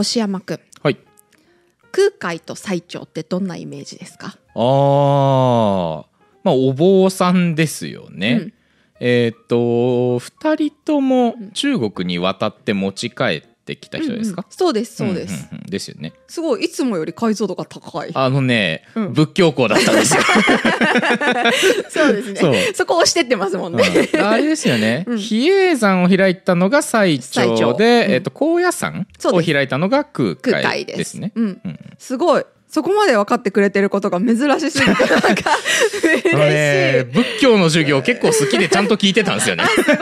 星山くん。はい。空海と最澄ってどんなイメージですか？あー。まあお坊さんですよね、うん。えーっと2人とも中国に渡って持ち帰ってきた人ですか？うんうん、そうですそうです、んんん。ですよね。すごいいつもより解像度が高い。あのね、うん。仏教校だったんですよ、そうですね。そこ押してってますもんね、うん。あれですよね、うん。比叡山を開いたのが最最澄澄で、うん。えーっと高野山を開いたのが空空海海ですですねうんうん。すごいそこまで分かってくれてることが珍しすぎてなんか嬉しい、ね仏教の授業結構好きでちゃんと聞いてたんですよね。すごい。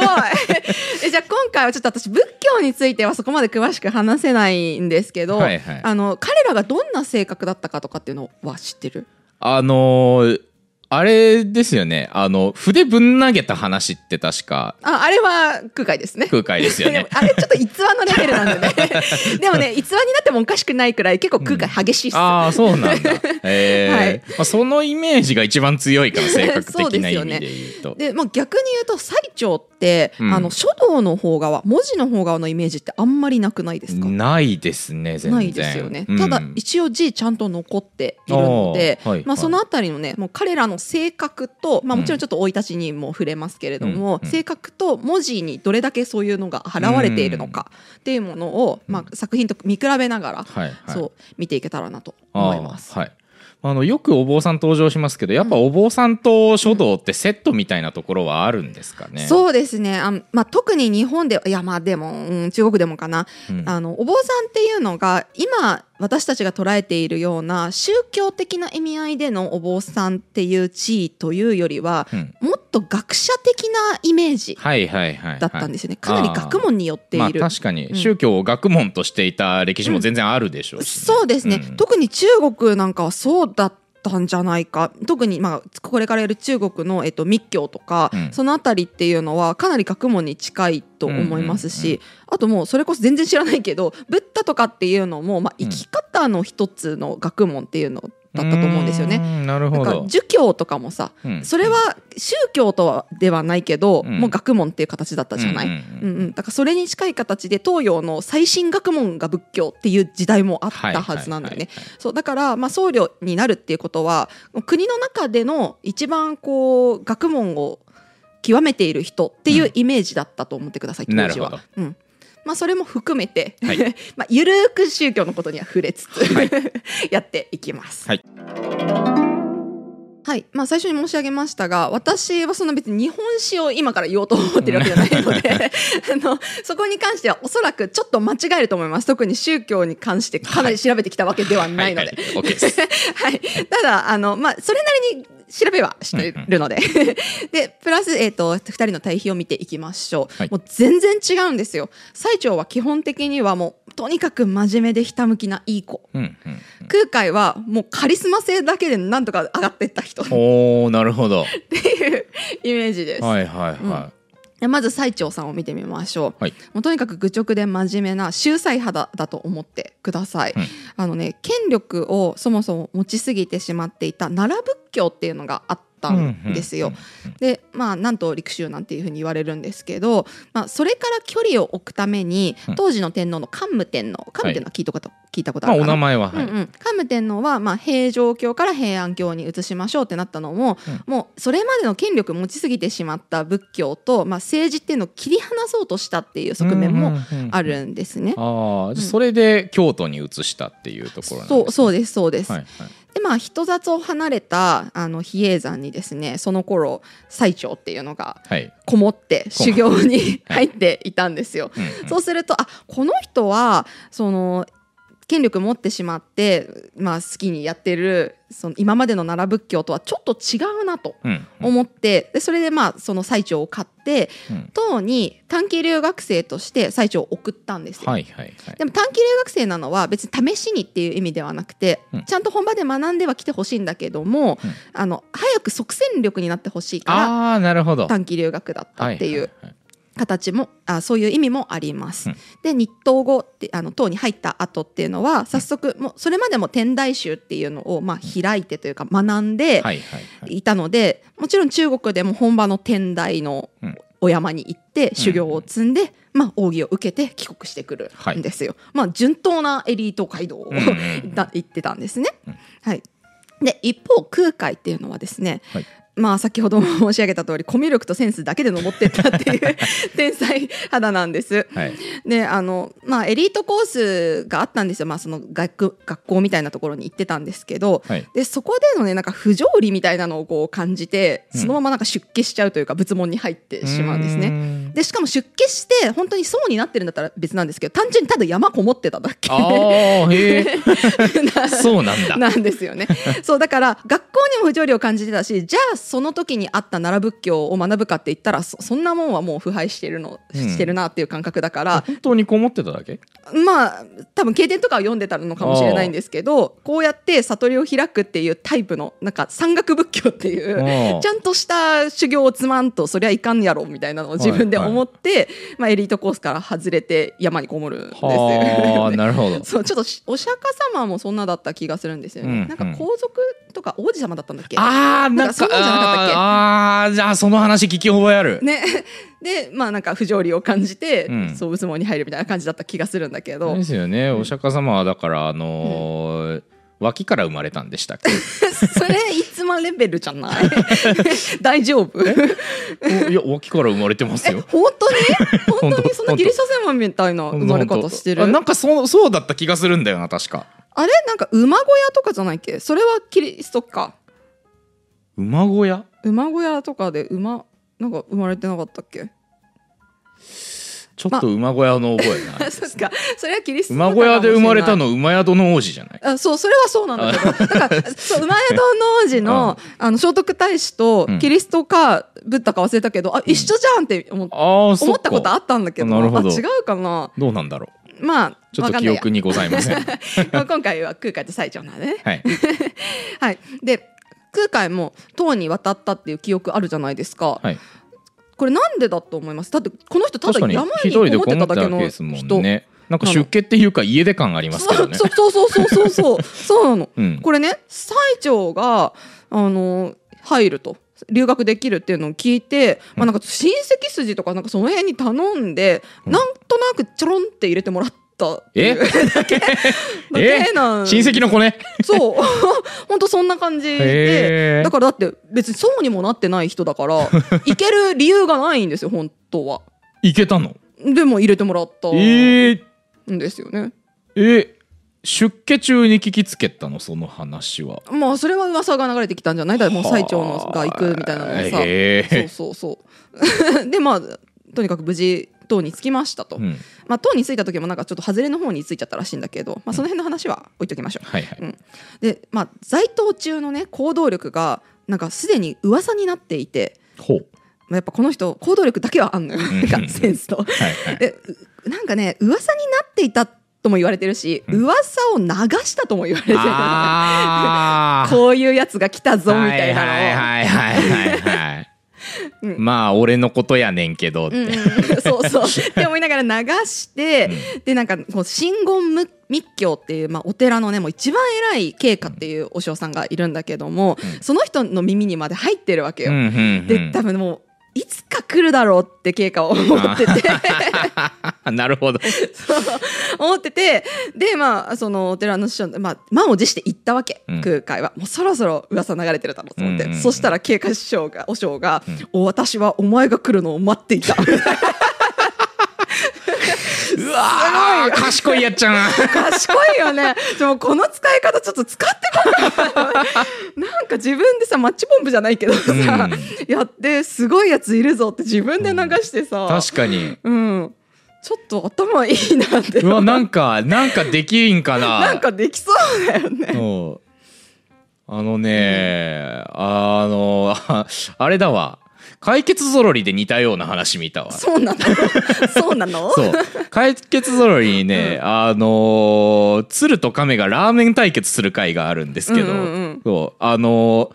えじゃあ今回はちょっと私仏教についてはそこまで詳しく話せないんですけど、はいはい。あの彼らがどんな性格だったかとかっていうのは知ってる？あのーあれですよね。あの筆ぶん投げた話って確か。ああれは空海ですね。空海ですよね。あれちょっと逸話のレベルなんでね。でもね逸話になってもおかしくないくらい結構空海激しいっす、ああそうなんだ。えー。はい。まあ、そのイメージが一番強いから性格的な意すよね味で言うと。で、まあ、逆に言うと最澄って、うん。あの書道の方側文字の方側のイメージってあんまりなくないですか？ないですね全然。ないですよね、うん。ただ一応字ちゃんと残っているので、あーはいまあ、はい。そのあたりのねもう彼らの性格と、まあ、もちろんちょっと生い立ちにも触れますけれども、うんうん。性格と文字にどれだけそういうのが現れているのかっていうものを、まあ、作品と見比べながら、はいはい。そう見ていけたらなと思います。はい。あのよくお坊さん登場しますけどやっぱお坊さんと書道ってセットみたいなところはあるんですかね？そうですね。あ、まあ、特に日本でいやまあでも、うん、中国でもかな、うん。あのお坊さんっていうのが今私たちが捉えているような宗教的な意味合いでのお坊さんっていう地位というよりは、うん。もっと学者的なイメージだったんですよね、かなり学問によっている。まあ確かに。うん。宗教を学問としていた歴史も全然あるでしょうしね、そうですね、うん。特に中国なんかはそうだったんじゃないか。特に、まあ、これからやる中国の、えっと、密教とか、うん。そのあたりっていうのはかなり学問に近いと思いますし、あともうそれこそ全然知らないけどブッダとかっていうのも、まあ、生き方の一つの学問っていうのだったと思うんですよね。なるほど。儒教とかもさ、うん。それは宗教とはではないけど、うん。もう学問っていう形だったじゃない、うんうんうん。うんうん。だからそれに近い形で東洋の最新学問が仏教っていう時代もあったはずなんだよね。そうだから、まあ、僧侶になるっていうことは国の中での一番こう学問を極めている人っていうイメージだったと思ってください、当時なるほど。は。うんまあ、それも含めて、はい。まあ、ゆるーく宗教のことには触れつつ、やっていきます。はい。はい。まあ、最初に申し上げましたが私はその別に日本史を今から言おうと思ってるわけじゃないので あのそこに関してはおそらくちょっと間違えると思います。特に宗教に関してかなり調べてきたわけではないので。ただあの、まあ、それなりに調べはしてるので。でプラス、えー、と2人の対比を見ていきましょう、はい。もう全然違うんですよ。最澄は基本的にはもうとにかく真面目でひたむきないい子。うんうん空海はもうカリスマ性だけでなんとか上がっていった人。っおおなるほど。ていうイメージです、はいはいはでまず最澄さんを見てみましょう、はい。もうとにかく愚直で真面目な秀才派だだと思ってください、うん。あのね権力をそもそも持ちすぎてしまっていた奈良仏教っていうのがあったんですよ、うんうんでまあなんと陸州なんていうふうに言われるんですけど、まあ、それから距離を置くためにうん当時の天皇の桓武天皇桓武天皇は聞いたこと,、聞いたことい。まあおあるかな？名前ははい。うんうん、桓武天皇は、まあ、平城京から平安京に移しましょうってなったのも、もうそれまでの権力持ちすぎてしまった仏教と、まあ、政治っていうのを切り離そうとしたっていう側面もあるんですね。ああ、じゃあそれで京都に移したっていうところなんですねそうそうですそうです。はいはい。でまあ人里を離れたあの比叡山にですねその頃最澄っていうのがはい。こもってこ修行に入っていたんですよ。うんうんそうするとあこの人はその権力持ってしまって、まあ、好きにやってるその今までの奈良仏教とはちょっと違うなとうんうん思ってでそれでまあその最澄を買ってうん唐に短期留学生として最澄を送ったんですよ。はいはいはい。でも短期留学生なのは別に試しにっていう意味ではなくて、うんちゃんと本場で学んでは来てほしいんだけども、うんあの早く即戦力になってほしいからああなるほど。短期留学だったっていうはいはいはい形もあそういう意味もあります。うん。で日東語ってあの唐に入った後っていうのは早速もうそれまでも天台宗っていうのをまあ開いてというか学んではいはいはい。いたのでもちろん中国でも本場の天台のうん。お山に行って修行を積んで、まあ、奥義を受けて帰国してくるんですよ。まあ順当なエリート街道を、行ってたんですね。うん。はい、で一方空海っていうのはですね、はいまあ先ほども申し上げた通りコミュ力とセンスだけで登ってったっていう 天才肌なんです。はい。であのまあエリートコースがあったんですよ、まあ、その学学校みたいなところに行ってたんですけど、はい。でそこでのねなんか不条理みたいなのをこう感じてうん。そのままなんか出家しちゃうというか仏門に入ってしまうんですね。ねでしかも出家して本当に層になってるんだったら別なんですけど単純にただ山こもってただけ そうなんだ。なんですよね。そうだから学校にも不条理を感じてたしじゃあその時にあった奈良仏教を学ぶかって言ったらそそんなもんはもう腐敗してるの、うん。してるなっていう感覚だから。本当にこもってただけ？まあ多分経典とかを読んでたのかもしれないんですけどこうやって悟りを開くっていうタイプのなんか山岳仏教っていうちゃんとした修行を積まんとそりゃいかんやろみたいなのを自分で思って、まあ、エリートコースから外れて山にこもるんですよ。はあなるほど。そうちょっとしお釈迦様もそんなだった気がするんですよね。うん。なんか皇族とか王子様だったんだっけ？ああなんかそうなんじゃなかったっけ？ああーじゃあその話聞き覚えある。ね、でまあなんか不条理を感じて、うん。そう仏門に入るみたいな感じだった気がするんだけど。ですよね。お釈迦様はだからあのー脇から生まれたんでしたっけ？それいつまレベルじゃない？大丈夫？おいや脇から生まれてますよ。本当に？本当に？そんなギリシャ戦馬みたいな生まれ方してる？あなんかそうそうだった気がするんだよな確か。あれ？なんか馬小屋とかじゃないっけ？それはキリストか。馬小屋？馬小屋とかで馬なんか生まれてなかったっけ？ちょっと馬小屋の覚えがない そっか。それはキリスト馬小屋で生まれたのの馬宿の王子じゃない？あそうそれはそうなんだけど。だからそう馬宿の王子の, あの聖徳太子とうん。キリストかブッダか忘れたけど、あ一緒じゃんって思っああそっか。思ったことあったんだけど。なるほど。あ違うかな。どうなんだろう。まあちょっと記憶にございません。まあ今回は空海と最長なんでね。はい。はい。で空海も唐に渡ったっていう記憶あるじゃないですか、はいこれなんでだと思います？だってこの人ただ山にこもってたただけの人なんか出家っていうか家出感ありますけどね。そうそうそうそうそうそうそうなの。うん。これね最長があの入ると。留学できるっていうのを聞いて、まあ、なんか親戚筋とかなんかその辺に頼んで、うん。なんとなくちょろんって入れてもらった。え？だけ？なん。親戚の子ね？そう。本当そんな感じへでー。だからだって別にそうにもなってない人だから 行ける理由がないんですよ本当は。いけたの？でも入れてもらった。んえー、ですよね。え出家中に聞きつけたの？その話は。まあそれは噂が流れてきたんじゃない？だもう最長のが行くみたいなのをさ、へー。そうそうそう。でまあとにかく無事唐に着きましたと、うん。まあ唐に着いた時もなんかちょっと外れの方に着いちゃったらしいんだけど、まあ、その辺の話は置いときましょう、はいはい、うん。でまあ在唐中のね行動力がなんかすでに噂になっていて、ほう。まあ、やっぱこの人行動力だけはあんのよ。んなん。かセンスと。はいはい。でうなんかね噂になっていたとも言われてるし、うん。噂を流したとも言われてる。こういうやつが来たぞみたいなのを。はいはいはいはいはい、うん。まあ俺のことやねんけどって、うんうん、そうそう。って思いながら流して、でなんかこう真言む密教っていう、まあ、お寺のねもう一番偉い慶華っていうお嬢さんがいるんだけども、うん。その人の耳にまで入ってるわけよ。うんうんうん。で多分もういつか来るだろうって慶華は思ってて。なるほど。そう。思っててでまあそのお寺の師匠、まあ、満を持して行ったわけ、うん。空海は。もうそろそろ噂流れてるだろうと思って、うんうんうん。そしたら慶華師匠が和尚が、うん。お私はお前が来るのを待っていた」うわー賢いやっちゃん。賢いよね。でもこの使い方ちょっと使ってこい。なんか自分でさマッチポンプじゃないけどさ、うん。やってすごいやついるぞって自分で流してさ、確かに。うん。ちょっと頭いいなって。うわなんかなんかできんかな。なんかできそうだよね。あのね、あのあ あれだわ解決ぞろりで似たような話見たわ。そうなの？そうなの？そう。解決ぞろりにね、あの鶴と亀がラーメン対決する回があるんですけど、うんうんうん。そう。あの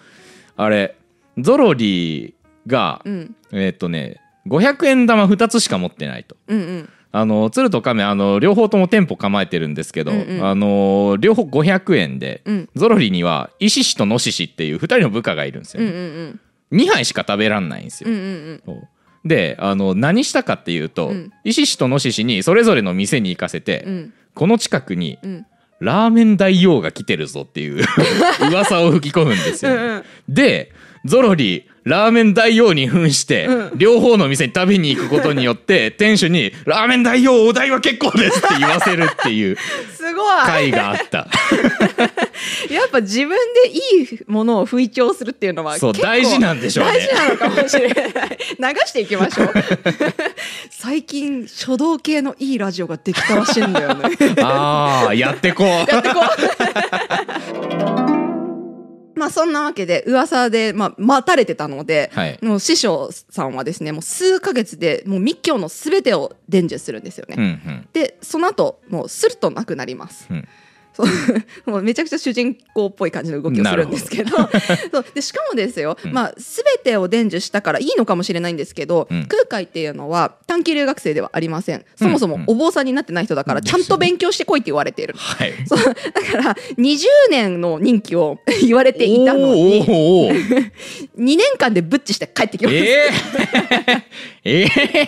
あれゾロリが、うん。えっとね500円玉2つしか持ってないと。うんうん。あの鶴と亀あの両方とも店舗構えてるんですけど、うんうん。あの両方500円で、うん。ゾロリにはイシシとノシシっていう2人の部下がいるんですよ、うんうんうん2杯しか食べらんないんですよ、うんうんそう。であの何したかっていうと、うん。石師と野獅子にそれぞれの店に行かせて、うん。この近くにうん。ラーメン大王が来てるぞっていう 噂を吹き込むんですよ、うんうん。でゾロリラーメン大王に扮して、うん。両方の店に食べに行くことによって店主に「ラーメン大王お代は結構です」って言わせるっていう すごい回があった。やっぱ自分でいいものを吹聴するっていうのはそう大事なんでしょうね。大事なのかもしれない。流していきましょう。最近書道系のいいラジオができたらしいんだよね。あーやってこう。やってこう まあそんなわけで噂で、まあ、待たれてたので、はいもう師匠さんはですねもう数ヶ月でもう密教の全てを伝授するんですよね。うんうんでその後もうスルッとなくなります。うんそう。もうめちゃくちゃ主人公っぽい感じの動きをするんですけど。そう。でしかもですよ、うん。まあ、全てを伝授したからいいのかもしれないんですけど、うん空海っていうのは短期留学生ではありません。そもそもうん。お坊さんになってない人だからちゃんと勉強してこいって言われている、はい。そう。だから20年の任期を言われていたのに。おーおーおー。2年間でブッチして帰ってきました、えー、えー、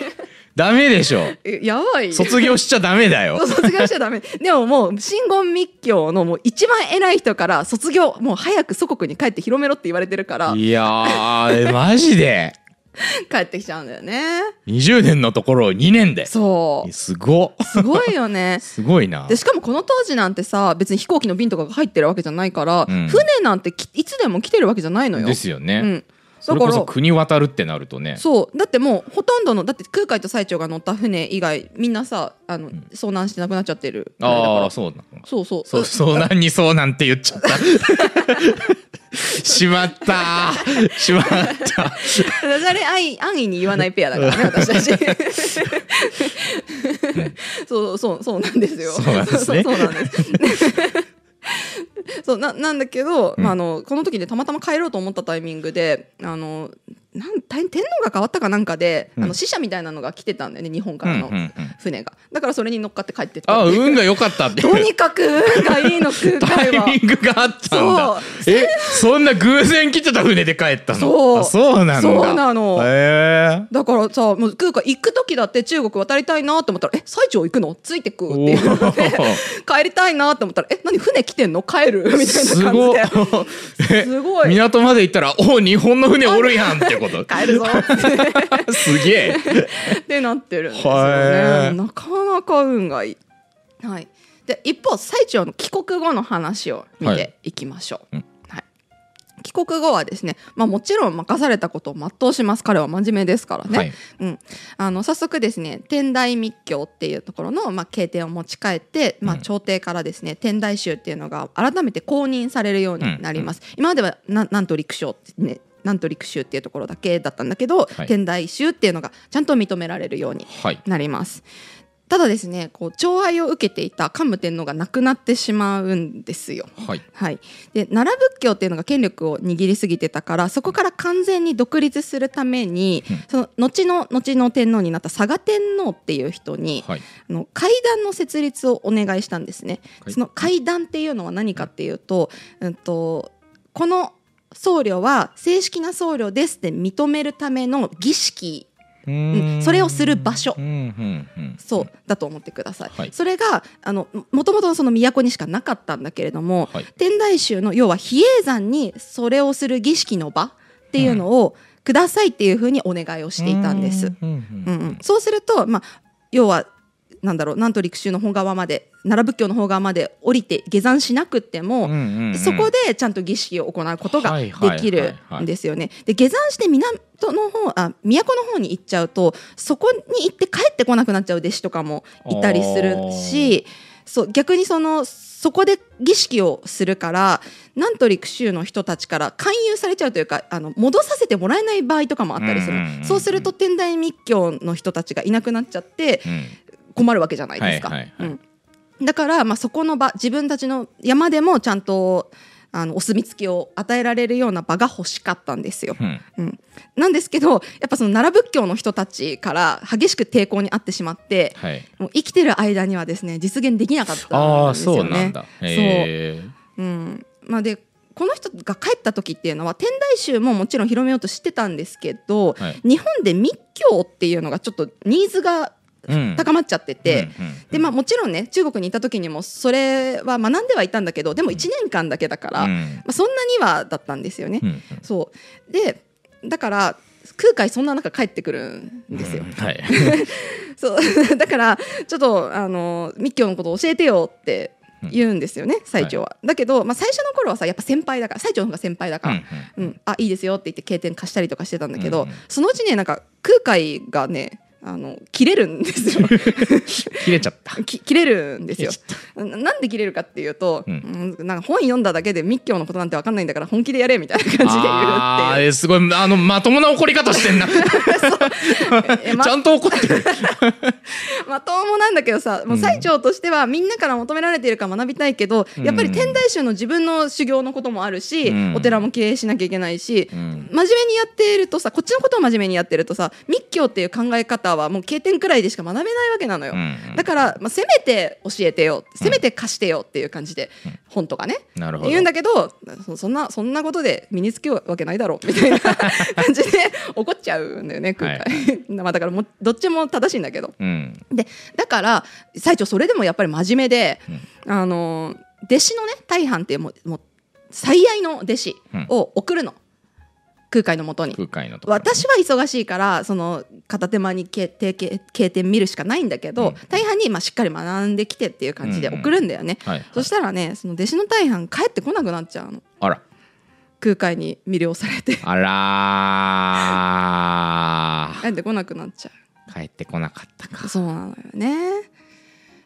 ダメでしょ。えやばい。卒業しちゃダメだよ。卒業しちゃダメ。でももう真言密教のもう一番偉い人から卒業もう早く祖国に帰って広めろって言われてるから。いやーマジで。帰ってきちゃうんだよね。20年のところを2年で。そう。すご。っすごいよね。すごいな。でしかもこの当時なんてさ別に飛行機の便とかが入ってるわけじゃないから、うん。船なんてきいつでも来てるわけじゃないのよ。ですよね、うん、それこそ国渡るってなるとね。そう。だってもうほとんどのだって空海と最澄が乗った船以外みんなさあの、遭難して亡くなっちゃってる。ああそうなのそうそう。そうそうなんにそうなんて言っちゃった。しまったしまったダジャレ安易に言わないペアだからね私たち。そうそうそうなんですよ。そうなんですね。そうそうなんですそうななんだけど、まあ、あのこの時でたまたま帰ろうと思ったタイミングであのなん天天皇が変わったかなんかで、うん。あの死者みたいなのが来てたんだよね日本からの船が、だからそれに乗っかって帰ってったあ運が良かったって。とにかく運がいいの空タイ海はミングがあったんだ。そう。えそんな偶然来てた船で帰ったの？そう。あそうなんだ。そうなの。へえ。だからさもう空海行く時だって中国渡りたいなと思ったら「え最澄行くの？ついてく」って言う。ので 帰りたいなと思ったら「え何船来てんの？帰る?」みたいすな感じで。すごい。港まで行ったらお日本の船おるやんってこと？帰るぞ。すげえ。ってなってるんですよね。なかなか運がいい。はい、で一方最澄の帰国後の話を見てい。きましょう。うん。はい。帰国後はですね、まあ、もちろん任されたことを全うします。彼は真面目ですからね、はい。うん、あの早速ですね天台密教っていうところの、まあ、経典を持ち帰って、まあ、うん。朝廷からですね天台宗っていうのが改めて公認されるようになります、今まではななんと陸将ねなんと陸宗っていうところだけだったんだけど、はい。天台宗っていうのがちゃんと認められるようにはい。なります。ただですねこう寵愛を受けていた桓武天皇が亡くなってしまうんですよ。はい。はい、で奈良仏教っていうのが権力を握りすぎてたからそこから完全に独立するために、うん。その後の後の天皇になった嵯峨天皇っていう人に、はい。あの会談の設立をお願いしたんですね。はい。その会談っていうのは何かっていうと,、うん、とこの僧侶は正式な僧侶ですって認めるための儀式うーんそれをする場所うんそうだと思ってください。はいそれがあのもともとその都にしかなかったんだけれども、はい天台宗の要は比叡山にそれをする儀式の場っていうのをくださいっていうふうにお願いをしていたんです。うんうんそうすると、まあ、要はなんだろう南都陸宗の方側まで奈良仏教の方側まで降りて下山しなくっても、うんうんうん。そこでちゃんと儀式を行うことがではいはいきるはい。はいんですよね。で下山して港の方あ都の方に行っちゃうとそこに行って帰ってこなくなっちゃう弟子とかもいたりするしそう逆にそのそこで儀式をするから南都陸宗の人たちから勧誘されちゃうというかあの戻させてもらえない場合とかもあったりする、うんうんうんうん。そうすると天台密教の人たちがいなくなっちゃってうん困るわけじゃないですか。はいはいはい。うん。だから、まあ、そこの場自分たちの山でもちゃんとあのお墨付きを与えられるような場が欲しかったんですよ。うん。うん、なんですけどやっぱその奈良仏教の人たちから激しく抵抗にあってしまってはい。もう生きてる間にはですね実現できなかったんですよね。ああそうなんだ。へえ。うん。まあ、でこの人が帰った時っていうのは天台宗ももちろん広めようとしてたんですけど、はい。日本で密教っていうのがちょっとニーズがうん高まっちゃってて、うんうんでまあ、もちろんね中国にいた時にもそれは学んではいたんだけどでも1年間だけだから、まうん。あ、そんなにはだったんですよね。うんそう。でだから空海そんな中帰ってくるんですよ。うん。はい。そう。だからちょっとあの密教のこと教えてよって言うんですよね、最長は。だけど、まあ、最初の頃はさやっぱ先輩だから最長の方が先輩だから、うんあいいですよって言って経典貸したりとかしてたんだけど、うんうん。そのうちねなんか空海がねあの 切れるんですよ。切れちゃった。き切れるんですよ。ななんで切れるかっていうと、ううんなんか本読んだだけで密教のことなんて分かんないんだから本気でやれみたいな感じで言うってあーすごい。あのまともな怒り方してんな。えまちゃんと怒ってる。まともなんだけどさもう最長としてはみんなから求められているから学びたいけど、やっぱり天台宗の自分の修行のこともあるし、うん。お寺も経営しなきゃいけないし、うん。真面目にやっているとさこっちのことを真面目にやってるとさ密教っていう考え方はもう経典くらいでしか学べないわけなのよ、うんだから、まあ、せめて教えてよ。せめて貸してよっていう感じで、本とかねなるほど。言うんだけどそそんなそんなことで身につけるわけないだろうみたいな感じで怒っちゃうんだよね空海、まあだからもうどっちも正しいんだけど。うん。でだから最長それでもやっぱり真面目で、あの弟子のね大半っていうもう最愛の弟子を送るの、空海のもとに。空海のところ。私は忙しいからその片手間に経経経経典見るしかないんだけど、うん。大半にまあしっかり学んできてっていう感じで送るんだよね、はいそしたらねその弟子の大半帰ってこなくなっちゃうの。あら。空海に魅了されて。あら 帰ってこなくなっちゃう。ー帰ってこなかったか。そうなのよね。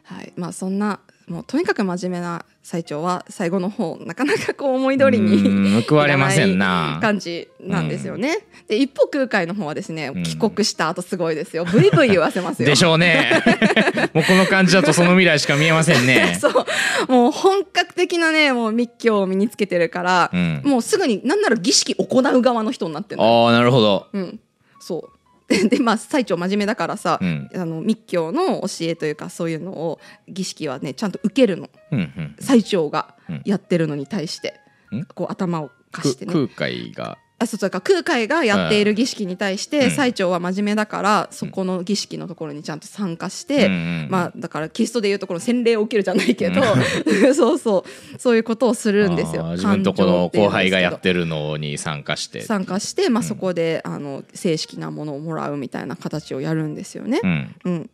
はい、まあそんなもうとにかく真面目な最長は最後の方なかなかこう思い通りにうん報われませんな。感じなんですよね。で一方空海の方はですねん。帰国した後すごいですよ。ブイブイ言わせますよ。でしょうね。もうこの感じだとその未来しか見えませんね。そう。もう本格的なねもう密教を身につけてるから、うん。もうすぐに何なら儀式行う側の人になってる。ああなるほど。うん、そう。で でまあ最長真面目だからさ、うん。あの密教の教えというかそういうのを儀式はねちゃんと受けるの。うんうん最長がうん。やってるのに対して、ん。こう頭を貸してね。空海があそうそうだから空海がやっている儀式に対して、うん。最長は真面目だからそこの儀式のところにちゃんと参加して、まあだからキリストでいうところ洗礼を受けるじゃないけど、そうそう。そういうことをするんですよ。自分とこの後輩がやっるてるのに参加して。参加して、まあ、そこで、あの正式なものをもらうみたいな形をやるんですよね。うん。うん、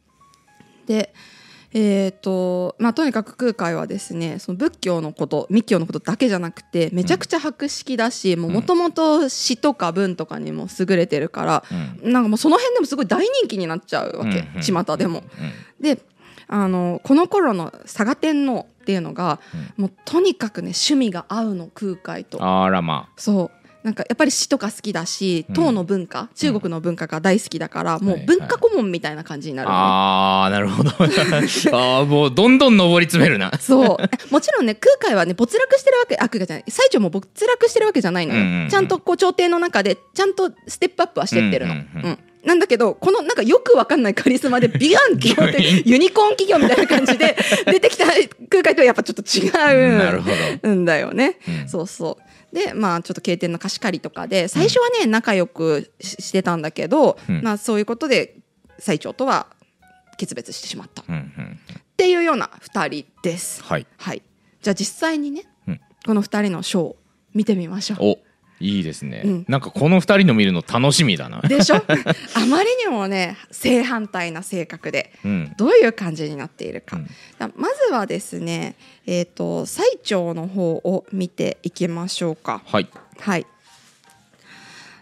でえーとまあ、とにかく空海はですねその仏教のこと密教のことだけじゃなくてめちゃくちゃ博識だしもともと詩とか文とかにも優れてるから、なんかもうその辺でもすごい大人気になっちゃうわけ、うん巷でも。であのこの頃の嵯峨天皇っていうのが、もうとにかくね趣味が合うの空海と。あらまそうなんかやっぱり詩とか好きだしうん。唐の文化、中国の文化が大好きだから、もはいう文化顧問みたいな感じになるのね、ああなるほど。ああもうどんどん上り詰めるな。そう。もちろんね空海はね没落してるわけあ空海じゃない。最長も没落してるわけじゃないのよ、うんうんうんちゃんとこう朝廷の中でちゃんとステップアップはしてってるの、ううんんうん。うん。なんだけどこのなんかよくわかんないカリスマで ビガンって言ってユニコーン企業みたいな感じで出てきた空海とはやっぱちょっと違うなるほど。んだよね、うん。そうそうでまあちょっと経典の貸し借りとかで最初はね仲良くししてたんだけど、うん。まあそういうことで最長とは決別してしまった。っうんうん。ていうような2人です。はい。はい、じゃあ実際にね、うん。この2人のショーを見てみましょう。おいいですね、うん。なんかこの二人の見るの楽しみだな。でしょ？あまりにもね正反対な性格でうん。どういう感じになっているか、うん。だまずはですね、えー、と最長の方を見ていきましょうか。はい。はい。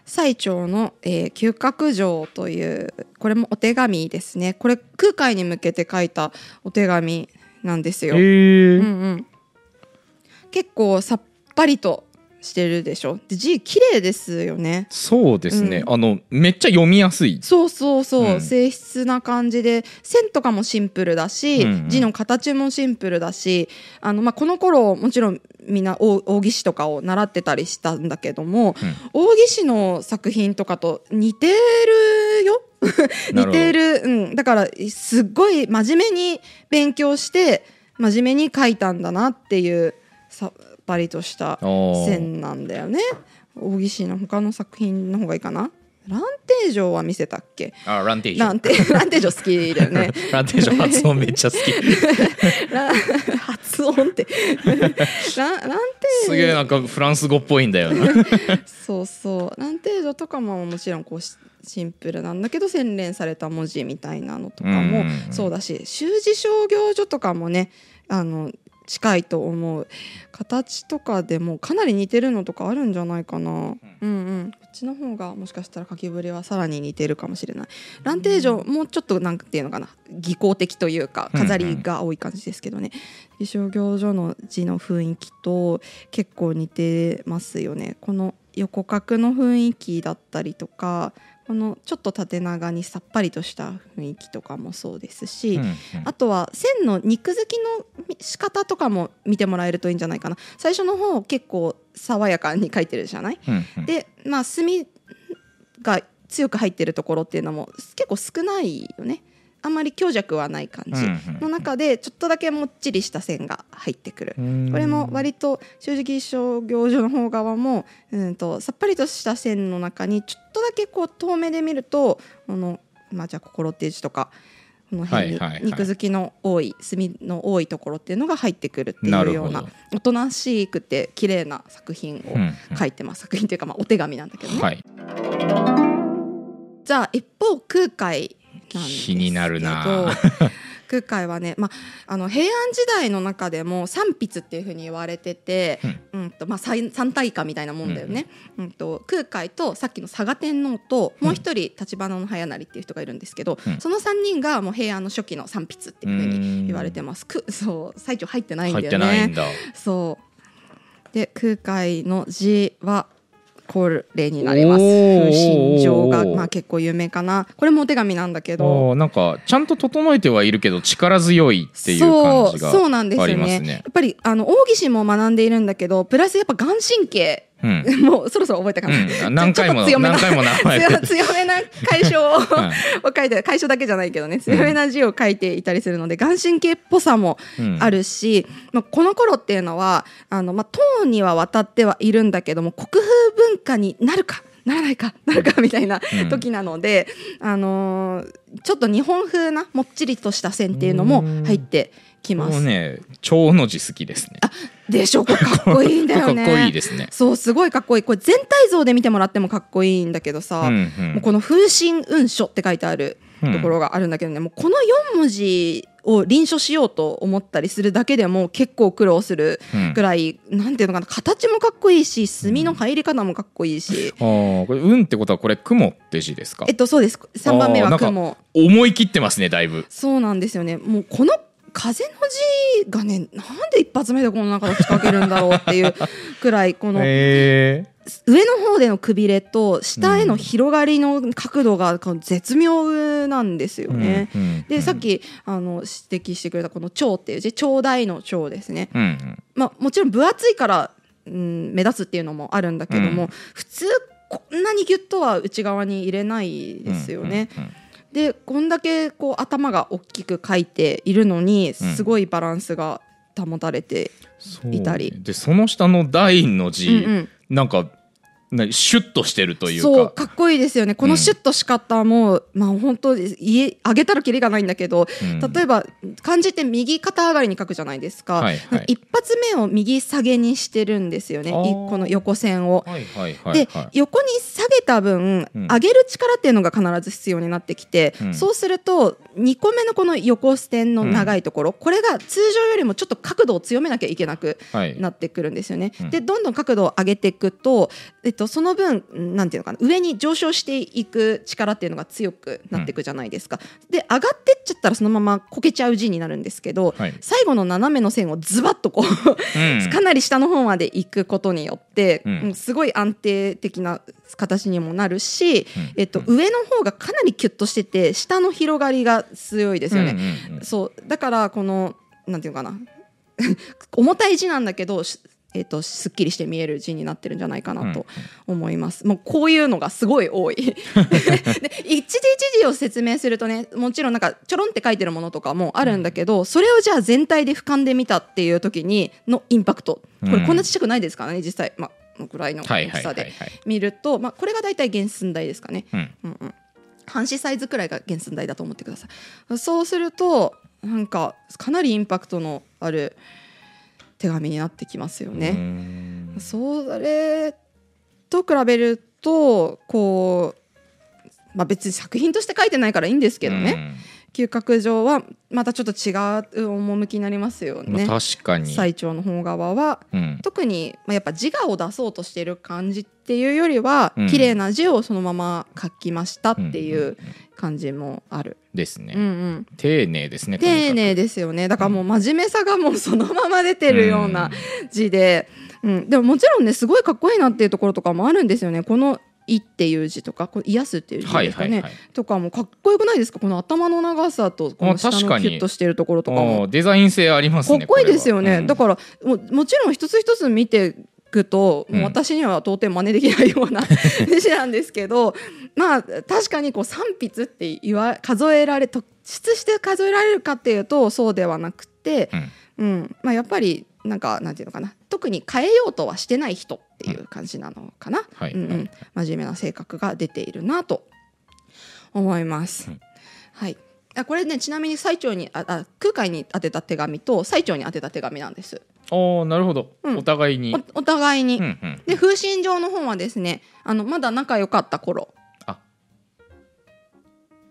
最長の、えー、嗅覚状というこれもお手紙ですね。これ空海に向けて書いたお手紙なんですよ。うんうん、結構さっぱりとしてるでしょ？で字綺麗ですよね。そうですね、うん。あのめっちゃ読みやすい。そうそうそう、うん。静筆な感じで線とかもシンプルだし、うんうん。字の形もシンプルだしあの、まあ、この頃もちろんみんな大大義士とかを習ってたりしたんだけども、大義士の作品とかと似てるよ？似てる、うん、だからすっごい真面目に勉強して真面目に書いたんだなっていうさぱりとした線なんだよね。大岸の他の作品の方がいいかな。ランテージョは見せたっけ？あランテージョランテランテージョ好きだよね。ランテージョ 発音めっちゃ好き。ラ発音って。ラランテーすげえなんかフランス語っぽいんだよな。そうそう。ランテージョとかももちろんこうしシンプルなんだけど洗練された文字みたいなのとかもそうだし習字商業所とかもねあの近いと思う。形とかでもかなり似てるのとかあるんじゃないかな。うん。うんこっちの方がもしかしたら書きぶりはさらに似てるかもしれない。ランテージョもうちょっとなんていうのかな。技巧的というか飾りが多い感じですけどね。美商業所の字の雰囲気と結構似てますよね。この横角の雰囲気だったりとかこのちょっと縦長にさっぱりとした雰囲気とかもそうですし、うんうん。あとは線の肉付きの仕方とかも見てもらえるといいんじゃないかな。最初の方結構爽やかに描いてるじゃない、うんうん。でまあ墨が強く入ってるところっていうのも結構少ないよねあんまり強弱はない感じの中でちょっとだけもっちりした線が入ってくる、うん。これも割と正直商業所の方側も、うん、とさっぱりとした線の中にちょっとだけこう遠目で見るとあの、まあ、じゃあ心っていう字とかこの辺に肉付きの多い墨の多いところっていうのが入ってくるってないうようなおとなしくて綺麗な作品を書いてます、作品というかまあお手紙なんだけどね、はい。じゃあ一方空海なんですけど気になるな空海はね、まあ、あの平安時代の中でも三筆っていうふうに言われてて、うん。とまあ、三三大家みたいなもんだよね、うん。と空海とさっきの嵯峨天皇ともう一人橘の早成っていう人がいるんですけど、うん。その3人がもう平安の初期の三筆っていうふうに言われてます。くそう最長入ってないんだ入よね。ってないんだ。そう。で空海の字はこれになります。おー。風信状が、まあ、結構有名かな。これもお手紙なんだけど。なんかちゃんと整えてはいるけど力強いっていう感じがそうそうなんですよね。ありますねやっぱりあの大岸も学んでいるんだけどプラスやっぱ眼神経うん。もうそろそろ覚えたかな、うん。何回もちょっと強めな強 強めな解消を書いて解消だけじゃないけどね。強めな字を書いていたりするので眼神経っぽさもうん。あるし、まあ、この頃っていうのはあの、まあ、唐には渡ってはいるんだけども国風文化になるかならないか なるかみたいなうん。時なので、あのーちょっと日本風なもっちりとした線っていうのも入ってきます。もうね蝶の字好きですね。でしょ？これかっこいいんだよね。かっこいいですね。そうすごいかっこいい。これ全体像で見てもらってもかっこいいんだけどさ、うんうん。もうこの「風神雲書」って書いてあるところがあるんだけどね、もうこの4文字を臨書しようと思ったりするだけでも結構苦労するうん。ぐらい、なんていうのかな形もかっこいいし墨の入り方もかっこいいし、あーこれ運ってことはこれ雲って字ですか？えっとそうです。3番目は雲。思い切ってますねだいぶ。そうなんですよね。もうこの風の字がねなんで一発目でこんな形書けるんだろうっていうくらいこのへえ上の方でのくびれと下への広がりの角度が絶妙なんですよね。でさっきあの指摘してくれたこの「蝶」っていう字長大の蝶ですね。うんうんまあ、もちろん分厚いから、うん、目立つっていうのもあるんだけども、うん普通こんなにギュッとは内側に入れないですよね。うんうんうんでこんだけこう頭が大きく描いているのにすごいバランスが保たれて、そういたり。でその下の大の字、うんうん。なんかなシュッとしてるというか。そうかっこいいですよね。このシュッとし方も、まあ本当家上げたらキリがないんだけど、うん。例えば漢字って右肩上がりに書くじゃないですか、はいはい。一発目を右下げにしてるんですよね。この横線を。はいはいはいで、はい。横に下げた分、うん。上げる力っていうのが必ず必要になってきて、うん。そうすると2個目のこの横線の長いところ、これが通常よりもちょっと角度を強めなきゃいけなくはい。なってくるんですよね。うん。でどんどん角度を上げていくと、と、その分なんていうのかな上に上昇していく力っていうのが強くなっていくじゃないですか。で上がってっちゃったらそのままこけちゃう字になるんですけど、はい。最後の斜めの線をズバッとこううん。かなり下の方まで行くことによって、うん。うんすごい安定的な形にもなるし、うん。えっと、上の方がかなりキュッとしてて下の広がりが強いですよね。うんうんうんそう。だからこのなんていうのかな 重たい字なんだけどしえー、とすっきりして見える字になってるんじゃないかなと思います。もうこういうのがすごい多い。で一字一字を説明するとねもちろんなんかちょろんって書いてるものとかもあるんだけどそれをじゃあ全体で俯瞰で見たっていう時にのインパクト。これこんなちっちゃくないですからね実際。まあのぐらいの大きさで見ると、まあ、これが大体原寸大ですかね、うん。うんうん、半紙サイズくらいが原寸大だと思ってください。そうするとなんかかなりインパクトのある手紙になってきますよね。それと比べるとこう、まあ、別に作品として書いてないからいいんですけどね。嗅覚上はまたちょっと違う趣になりますよね。まあ、確かに。最長の方側は、うん、特に、まあ、やっぱ自我を出そうとしている感じっていうよりは、うん、綺麗な字をそのまま書きましたっていう感じもある。ですね、うんうん、丁寧ですね丁寧ですよね。だからもう真面目さがもうそのまま出てるような字で、うん、うん、でももちろんねすごいかっこいいなっていうところとかもあるんですよね。この「い」っていう字とかこれ癒すっていう字ですかね、はいはいはい、とかもかっこよくないですか？この頭の長さとこの下のキュッとしてるところとかも。デザイン性ありますねかっこいいですよね、うん、だからももちろん一つ一つ見てくと、もう私には到底真似できないような 字なんですけどまあ確かにこう三筆って言わ数えられ突出して数えられるかっていうとそうではなくて、うん、うん、まあ、やっぱりなんかなんていうのかな。特に変えようとはしてない人っていう感じなのかな、うん、うん、真面目な性格が出ているなと思います。うん、はい。あこれねちなみに最長にああ空海に宛てた手紙と最長に宛てた手紙なんです。あなるほど、うん、お互いに。お互いに、うんうん、で風信上の本はですねあのまだ仲良かった頃。あ、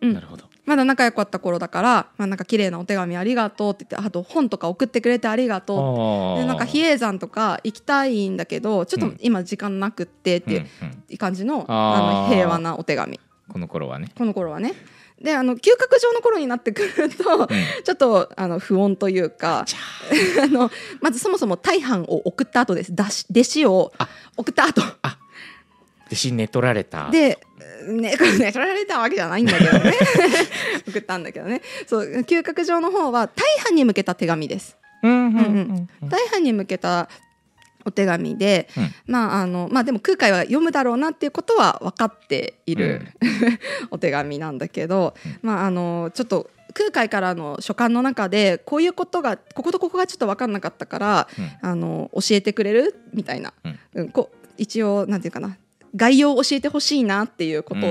うん、なるほどまだ仲良かった頃だから、まあ、なんか綺麗なお手紙ありがとうって言ってあと本とか送ってくれてありがとうでなんか比叡山とか行きたいんだけどちょっと今時間なくってっていう感じのうんうん、あの平和なお手紙。この頃はね。この頃はね。であの嗅覚上の頃になってくると、うん、ちょっとあの不穏というかあ。のまずそもそも大半を送った後です。弟子を送った後弟子寝取られた。でね、ね取られたわけじゃないんだけどね。送ったんだけどね。そう嗅覚上の方は大半に向けた手紙です。大半に向けたお手紙で、うん、まああのまあでも空海は読むだろうなっていうことは分かっている、うん、お手紙なんだけど、うん、まああのちょっと空海からの書簡の中でこういうことがこことここがちょっと分かんなかったから、あの教えてくれる？みたいな、うん。こ一応なんていうかな概要を教えてほしいなっていうこと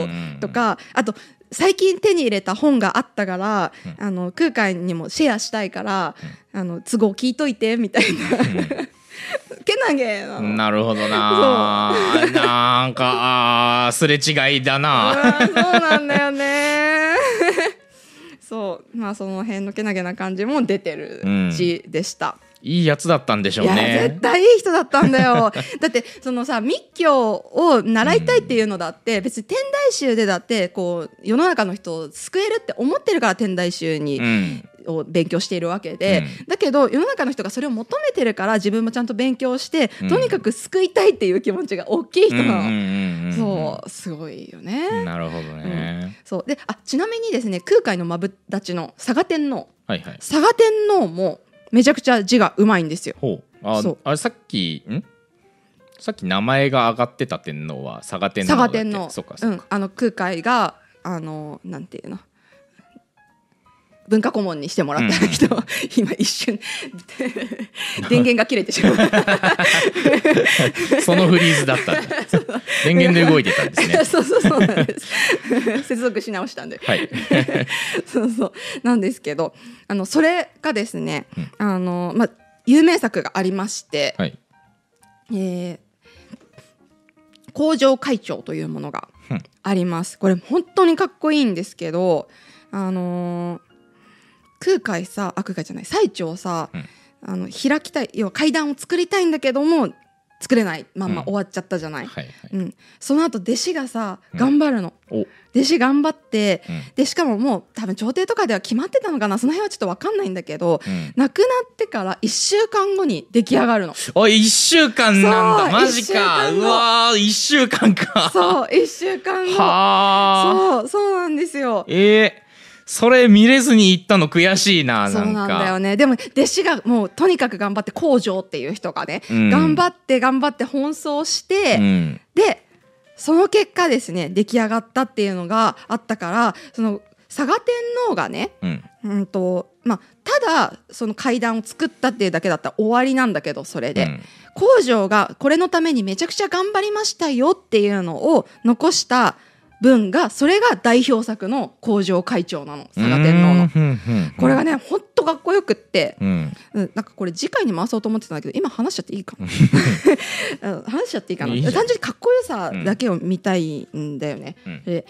とか、あと最近手に入れた本があったから、うん、あの空海にもシェアしたいから、うん、あの都合聞いといてみたいな、うん、けなげななるほどな。なんかあすれ違いだな。そうなんだよね。そう。まあその辺のけなげな感じも出てる字でした、いいやつだったんでしょうね。絶対いい人だったんだよ。だってそのさ密教を習いたいっていうのだって、うん、別に天台宗でだってこう世の中の人を救えるって思ってるから天台宗に。うん。を勉強しているわけで、うん、だけど世の中の人がそれを求めてるから自分もちゃんと勉強して、うん、とにかく救いたいっていう気持ちが大きい人なの、そうすごいよね。なるほどね、うん、そう。であちなみにですね空海のまぶだちの佐賀天皇、はいはい、佐賀天皇もめちゃくちゃ字がうまいんですよ。ほう。あそう。あれさっきん？さっき名前が上がってた天皇は佐賀天皇佐賀天皇。そうかそうか、うん、あの空海があのなんていうの？文化顧問にしてもらった人、うん、今一瞬 電源が切れてしまう。そのフリーズだった電源で動いてたんですね。そうそうそうなんです。接続し直したんで、はい、そうそう。なんですけどあのそれがですね、うん、あのまあ有名作がありまして、はい、えー工場会長というものがあります。これ本当にかっこいいんですけど、あのー、空海さあ空海じゃない最澄さ、うん、あの開きたい要は階段を作りたいんだけども作れないまんま終わっちゃったじゃない、うんはいはい、うん、その後弟子がさ頑張るの、うん、弟子頑張って、でしかももう多分朝廷とかでは決まってたのかな？その辺はちょっと分かんないんだけど、亡くなってから1週間後に出来上がるの。お1週間なんだ。マジか。うわー1週間か。そう1週間後。そうそうなんですよ。ええーそれ見れずに行ったの悔しいなそうなんか。なんだよね。でも弟子がもうとにかく頑張って工場っていう人がね、うん。頑張って頑張って奔走して、うん。でその結果ですね出来上がったっていうのがあったからその佐賀天皇がねうん。うんとまあ、ただその階段を作ったっていうだけだったら終わりなんだけどそれで、うん。工場がこれのためにめちゃくちゃ頑張りましたよっていうのを残した文がそれが代表作の工場会長なの。佐賀天皇の。うんうんうんこれがねほんとかっこよくって、うん。うん、なんかこれ次回に回そうと思ってたんだけど今話しちゃっていいか 話しちゃっていいかな。単純にかっこよさだけを見たいんだよね。うん。で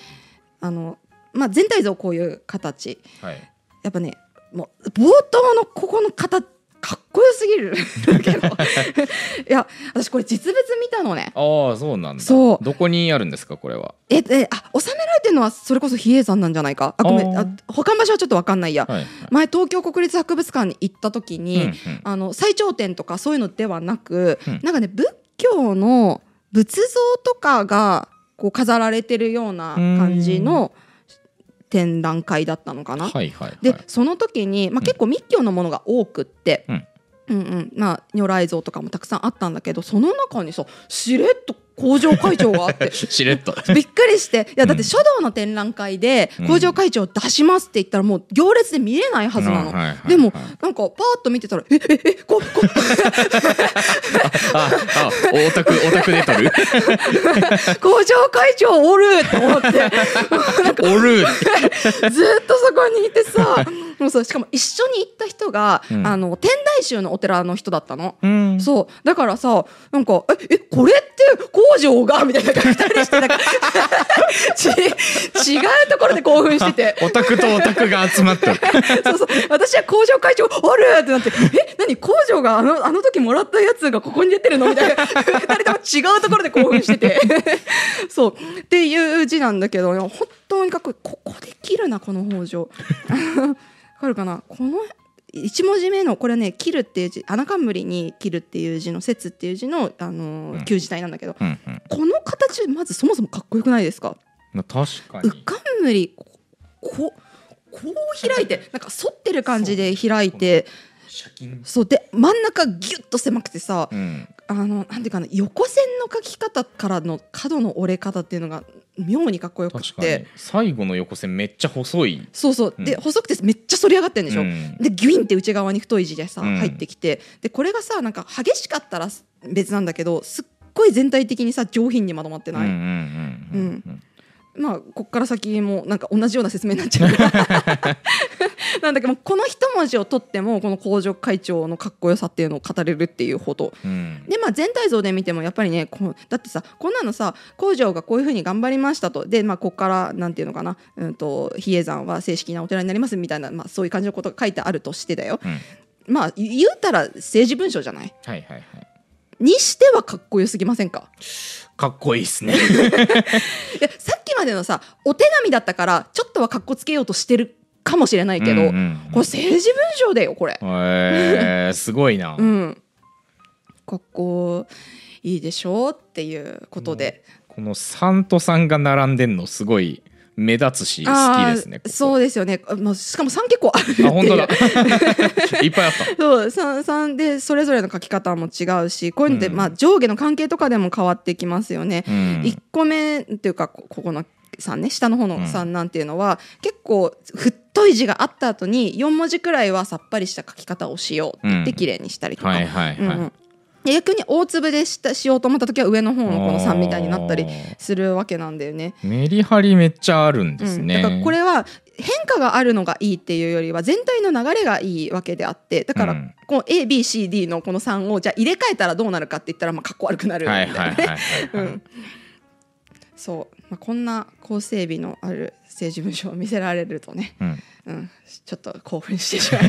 あのまあ、全体像こういう形。はい。やっぱねもう冒頭のここの方かっこよすぎる。だけどいや私これ実物見たのね。ああそうなんだ。そう。どこにあるんですかこれは？ええあ収められてるのはそれこそ比叡山なんじゃないか？あごめん。ああ保管場所はちょっと分かんないや、はいはい。前東京国立博物館に行った時に、うんうん。あの最頂点とかそういうのではなく、うん。なんかね仏教の仏像とかがこう飾られてるような感じの展覧会だったのかな。はいはいはい。でその時に、まあ、結構密教のものが多くって、うんうんうん。まあ、如来像とかもたくさんあったんだけどその中にさしれっと工場会長があって。しれっと。びっくりして。いやだって書道の展覧会でうん。工場会長出しますって言ったらもう行列で見れないはずなの。うんはいはいはい。でもなんかパーッと見てたら「えええここああオタクオタクで撮る？工場会長おる!」と思って。おる。ずっとそこにいてさ。もうそうしかも一緒に行った人が、うん。あの天台宗のお寺の人だったの。うん。そう。だからさなんか「ええこれって工場が?」みたいな2人してなんか ち違うところで興奮してて。オタクとオタクが集まって。る そうそう。私は工場会長あるってなって「え何？工場があのあの時もらったやつがここに出てるの?」みたいな。2人とも違うところで興奮してて。そう。っていう字なんだけど本当にかっこいい。ここで切るなこの北条わかるかな？この一文字目のこれね「切る」っていう字穴冠に「切る」っていう字の「説」っていう字の、あのうん。ー旧字体なんだけど、うんうん。この形まずそもそもかっこよくないですか？まあ確かうに冠こここう開いてなんか反ってる感じで開いてそうで真ん中ギュッと狭くてさうん。あのなんていうかな横線の書き方からの角の折れ方っていうのが妙にかっこよくて。最後の横線めっちゃ細い。そうそう。で、うん。細くてめっちゃ反り上がってるんでしょ、うん。でギュインって内側に太い字でさ、うん。入ってきて。でこれがさなんか激しかったら別なんだけどすっごい全体的にさ上品にまとまってない、うんまあこっから先もなんか同じような説明になっちゃう。なんだけどこの一文字を取ってもこの工場会長のかっこよさっていうのを語れるっていうほど。うん。でまあ全体像で見てもやっぱりねこうだってさこんなのさ工場がこういうふうに頑張りましたと。でまあここからなんていうのかな、うん、と比叡山は正式なお寺になりますみたいな、まあ、そういう感じのことが書いてあるとしてだよ。うん。まあ言うたら政治文書じゃない？はいはいはい。にしてはかっこよすぎませんか？かっこいいっすね。さっきまでのさお手紙だったからちょっとはかっこつけようとしてるかもしれないけど、うんうんこれ政治文書だよこれ。へー すごいな。うん、かっこいいでしょうっていうことで、この3と3が並んでんのすごい目立つし好きですねそうですよね、あまあ、しかも3結構あるっていう。あ本当だ。いっぱいあった。そう三三でそれぞれの書き方も違うしこういうので、うん。まあ、上下の関係とかでも変わってきますよね。うん。1個目っていうかこここの3ね下の方の3なんていうのは、結構太い字があった後に4文字くらいはさっぱりした書き方をしようって言ってうん。綺麗にしたりとか、逆に大粒でしたしようと思った時は上の方のこの3みたいになったりするわけなんだよね。メリハリめっちゃあるんですうん、ね、だからこれは変化があるのがいいっていうよりは全体の流れがいいわけであってだからうん。この ABCD のこの3をじゃあ入れ替えたらどうなるかって言ったらまあかっこ悪くなるんだよね。はいはいはいはい、はいうん。そう、まあ、こんな構成美のある政治文書を見せられるとね、うんうん、ちょっと興奮してしま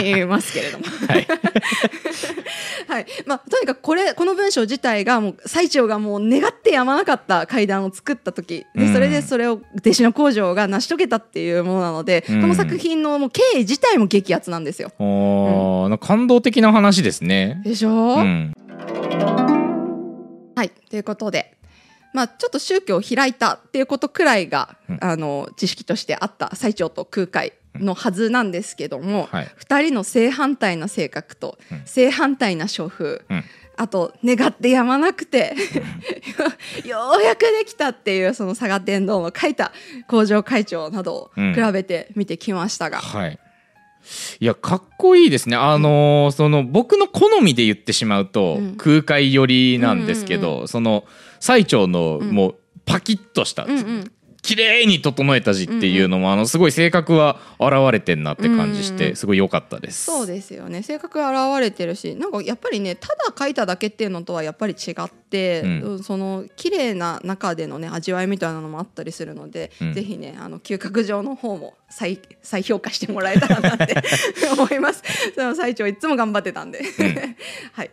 いますけれども。はい。はい。まあ、とにかくこれこの文章自体がもう最長がもう願ってやまなかった階段を作った時。うん。でそれでそれを弟子の工場が成し遂げたっていうものなので、うん。この作品のもう経緯自体も激アツなんですよ。おー。なんか感動的な話ですね。でしょ、うん、はい。ということで、まあ、ちょっと宗教を開いたっていうことくらいが、うん。あの知識としてあった最澄と空海のはずなんですけども、はい。2人の正反対な性格とうん。正反対な書風、うん。あと願ってやまなくて ようやくできたっていうその佐賀天皇の書いた工場会長などをうん。比べて見てきましたが、はい。いや、かっこいいですね。あのーその、僕の好みで言ってしまうと、うん。空海寄りなんですけど、うんうんその、最澄の、ん。もう、パキッとした、うんうん綺麗に整えた字っていうのも、あの、すごい性格は現れてんなって感じして、うんうんすごい良かったです。そうですよね性格が現れてるしなんかやっぱりねただ書いただけっていうのとはやっぱり違って、うんその綺麗な中でのね味わいみたいなのもあったりするので、うんぜひねあの嗅覚上の方も再再評価してもらえたらなって 思います。その最長いつも頑張ってたんで、はい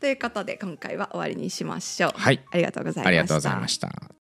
ということで今回は終わりにしましょう。はいありがとうございました。ありがとうございました。